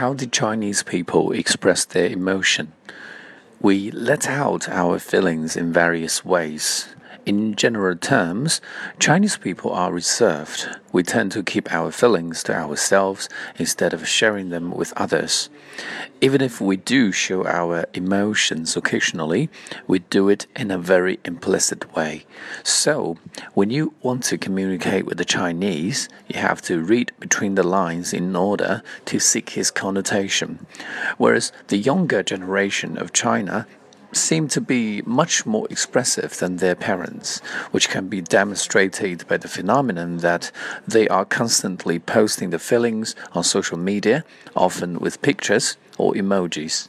How did Chinese people express their emotion? We let out our feelings in various ways. In general terms, Chinese people are reserved. We tend to keep our feelings to ourselves instead of sharing them with others. Even if we do show our emotions occasionally, we do it in a very implicit way. So, when you want to communicate with the Chinese, you have to read between the lines in order to seek his connotation. Whereas the younger generation of China seem to be much more expressive than their parents, which can be demonstrated by the phenomenon that they are constantly posting their feelings on social media, often with pictures or emojis.